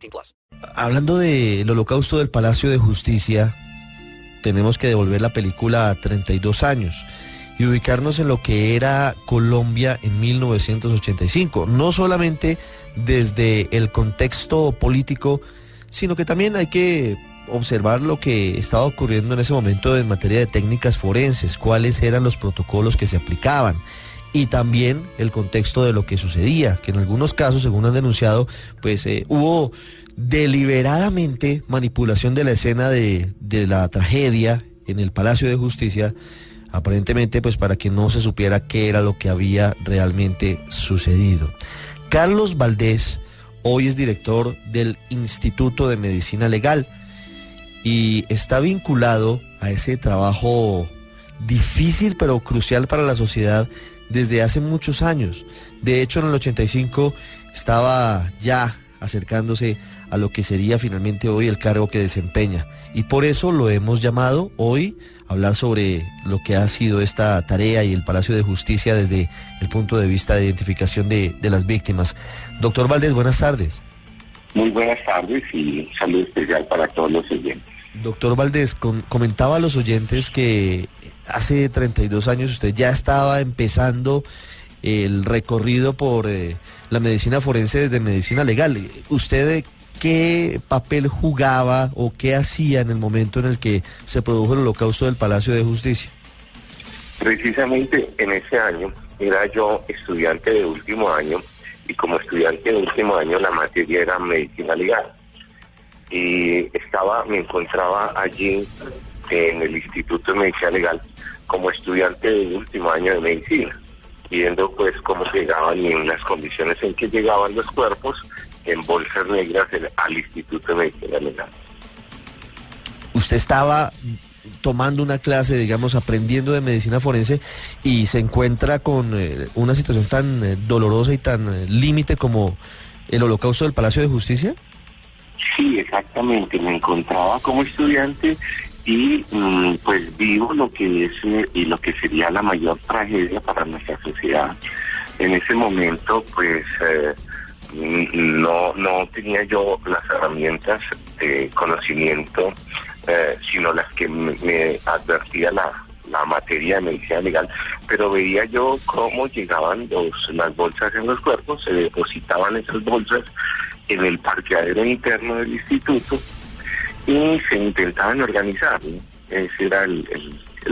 18 plus. Hablando del holocausto del Palacio de Justicia, tenemos que devolver la película a 32 años y ubicarnos en lo que era Colombia en 1985. No solamente desde el contexto político, sino que también hay que observar lo que estaba ocurriendo en ese momento en materia de técnicas forenses, cuáles eran los protocolos que se aplicaban y también el contexto de lo que sucedía, que en algunos casos, según han denunciado, pues eh, hubo deliberadamente manipulación de la escena de, de la tragedia en el Palacio de Justicia, aparentemente pues para que no se supiera qué era lo que había realmente sucedido. Carlos Valdés hoy es director del Instituto de Medicina Legal y está vinculado a ese trabajo difícil pero crucial para la sociedad desde hace muchos años. De hecho, en el 85 estaba ya acercándose a lo que sería finalmente hoy el cargo que desempeña. Y por eso lo hemos llamado hoy a hablar sobre lo que ha sido esta tarea y el Palacio de Justicia desde el punto de vista de identificación de, de las víctimas. Doctor Valdés, buenas tardes. Muy buenas tardes y saludo especial para todos los oyentes. Doctor Valdés, comentaba a los oyentes que hace 32 años usted ya estaba empezando el recorrido por eh, la medicina forense desde medicina legal. ¿Usted qué papel jugaba o qué hacía en el momento en el que se produjo el holocausto del Palacio de Justicia? Precisamente en ese año era yo estudiante de último año y como estudiante de último año la materia era medicina legal. Y estaba, me encontraba allí en el Instituto de Medicina Legal como estudiante de último año de medicina, viendo pues cómo llegaban y en las condiciones en que llegaban los cuerpos en bolsas negras al Instituto de Medicina Legal. Usted estaba tomando una clase, digamos, aprendiendo de medicina forense y se encuentra con eh, una situación tan eh, dolorosa y tan eh, límite como el holocausto del Palacio de Justicia? Sí, exactamente. Me encontraba como estudiante y mm, pues vivo lo que es y lo que sería la mayor tragedia para nuestra sociedad. En ese momento, pues mm, no, no tenía yo las herramientas de conocimiento eh, sino las que me, advertía la, materia de medicina legal, pero veía yo cómo llegaban los, las bolsas en los cuerpos, se depositaban esas bolsas en el parqueadero interno del instituto y se intentaban organizar. Ese era el,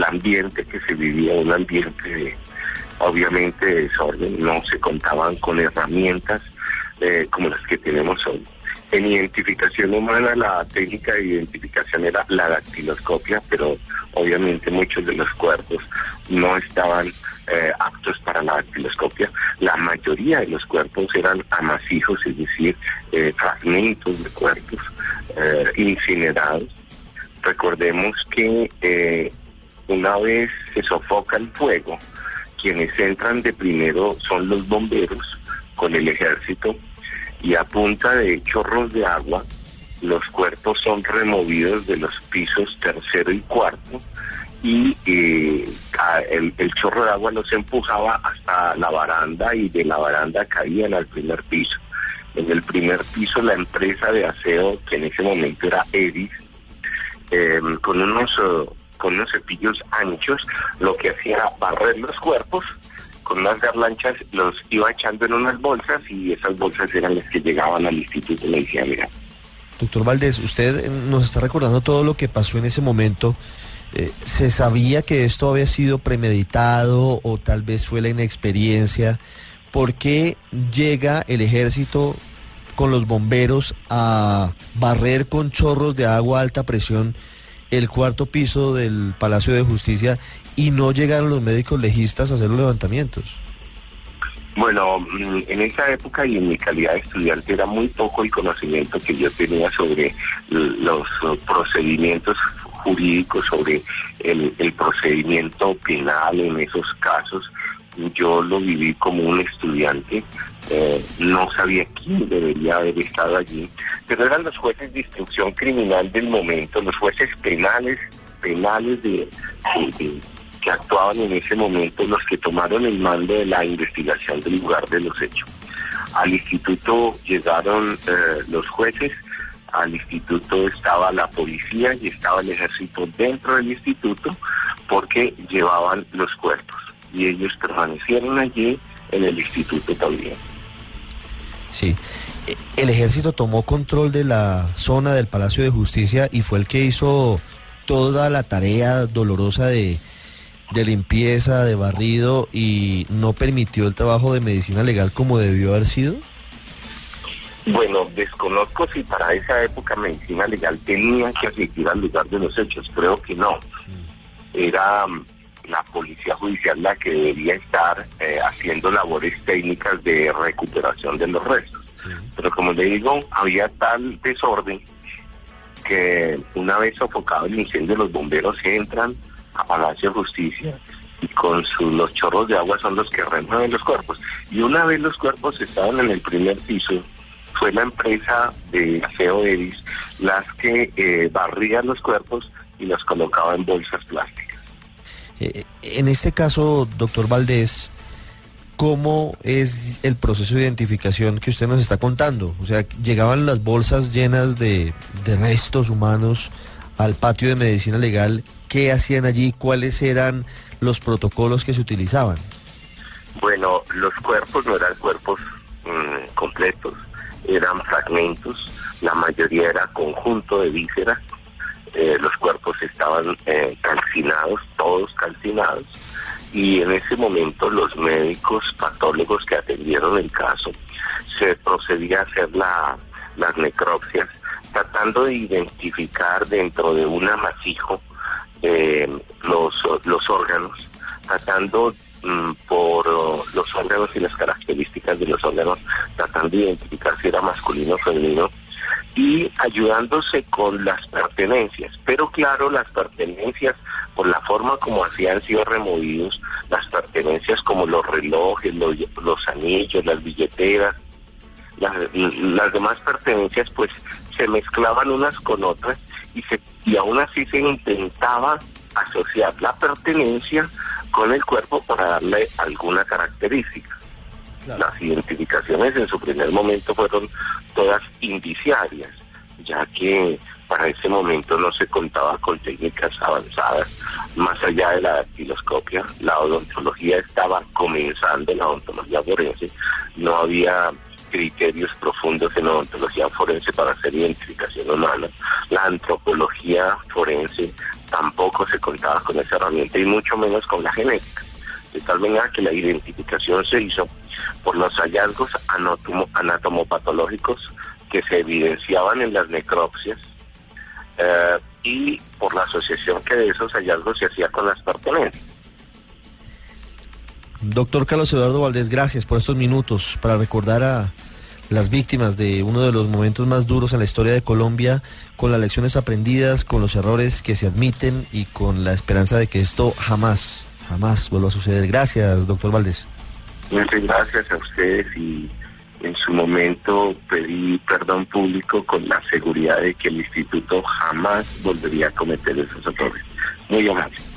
ambiente que se vivía, un ambiente obviamente de desorden, no se contaban con herramientas eh, como las que tenemos hoy. En identificación humana la técnica de identificación era la dactiloscopia, pero obviamente muchos de los cuerpos no estaban eh, aptos para la dactiloscopia. La mayoría de los cuerpos eran amasijos, es decir, eh, fragmentos de cuerpos eh, incinerados. Recordemos que una vez se sofoca el fuego, quienes entran de primero son los bomberos con el ejército y a punta de chorros de agua los cuerpos son removidos de los pisos tercero y cuarto y eh, el, chorro de agua los empujaba hasta la baranda y de la baranda caían al primer piso. En el primer piso la empresa de aseo, que en ese momento era Edis, em, con unos eh, con unos cepillos anchos, lo que hacía era barrer los cuerpos con unas garlanchas, los iba echando en unas bolsas y esas bolsas eran las que llegaban al Instituto de Medicina Legal. Doctor Valdés, usted eh, nos está recordando todo lo que pasó en ese momento. Eh, ¿Se sabía que esto había sido premeditado o tal vez fue la inexperiencia? ¿Por qué llega el ejército con los bomberos a barrer con chorros de agua a alta presión el cuarto piso del Palacio de Justicia y no llegaron los médicos legistas a hacer los levantamientos? Bueno, mm, en esa época y en mi calidad de estudiante era muy poco el conocimiento que yo tenía sobre los procedimientos jurídicos, sobre el, procedimiento penal en esos casos. Yo lo viví como un estudiante, eh, no sabía quién debería haber estado allí, pero eran los jueces de instrucción criminal del momento, los jueces penales, penales de que actuaban en ese momento los que tomaron el mando de la investigación del lugar de los hechos. Al instituto llegaron eh, los jueces, al instituto estaba la policía y estaba el ejército dentro del instituto porque llevaban los cuerpos y ellos permanecieron allí en el instituto también. Sí. E, el ejército tomó control de la zona del Palacio de Justicia y fue el que hizo toda la tarea dolorosa de de limpieza, de barrido y no permitió el trabajo de medicina legal como debió haber sido? Bueno, desconozco si para esa época medicina legal tenía que asistir al lugar de los hechos, creo que no. Era mm, la policía judicial la que debería estar eh, haciendo labores técnicas de recuperación de los restos. Pero como le digo, había tal desorden que una vez sofocado el incendio los bomberos entran, a Palacio de Justicia y con los chorros de agua son los que remueven los cuerpos. Y una vez los cuerpos estaban en el primer piso, fue la empresa de aseo Edis las que eh, barrían los cuerpos y los colocaba en bolsas plásticas. Eh, en este caso, doctor Valdés, ¿cómo es el proceso de identificación que usted nos está contando? O sea, llegaban las bolsas llenas de, de restos humanos al patio de medicina legal qué hacían allí, cuáles eran los protocolos que se utilizaban. Bueno, los cuerpos no eran cuerpos mm, completos, eran fragmentos, la mayoría era conjunto de vísceras, eh, los cuerpos estaban eh, calcinados, todos calcinados, y en ese momento los médicos patólogos que atendieron el caso se procedía a hacer la, las necropsias, tratando de identificar dentro de un amasijo eh, los, los órganos, tratando mm, por y las características de los órganos, tratando de identificar si era masculino o femenino y ayudándose con las pertenencias. Pero claro, las pertenencias, por la forma como hacían sido removidos, las pertenencias como los relojes, los, los anillos, las billeteras, las, las demás pertenencias pues se mezclaban unas con otras y, se, y aún así se intentaba asociar la pertenencia con el cuerpo para darle alguna característica. Las identificaciones en su primer momento fueron todas indiciarias, ya que para ese momento no se contaba con técnicas avanzadas más allá de la dactiloscopia. La odontología estaba comenzando, la odontología forense, no había criterios profundos en odontología forense para hacer identificación humana. La antropología forense tampoco se contaba con esa herramienta y mucho menos con la genética. De tal manera que la identificación se hizo por los hallazgos anatomopatológicos que se evidenciaban en las necropsias eh, y por la asociación que de esos hallazgos se hacía con las pertenencias. Doctor Carlos Eduardo Valdés, gracias por estos minutos para recordar a las víctimas de uno de los momentos más duros en la historia de Colombia, con las lecciones aprendidas, con los errores que se admiten y con la esperanza de que esto jamás, jamás vuelva a suceder. Gracias, doctor Valdés. Muchas gracias a ustedes y en su momento pedí perdón público con la seguridad de que el instituto jamás volvería a cometer esos errores. Muy amable.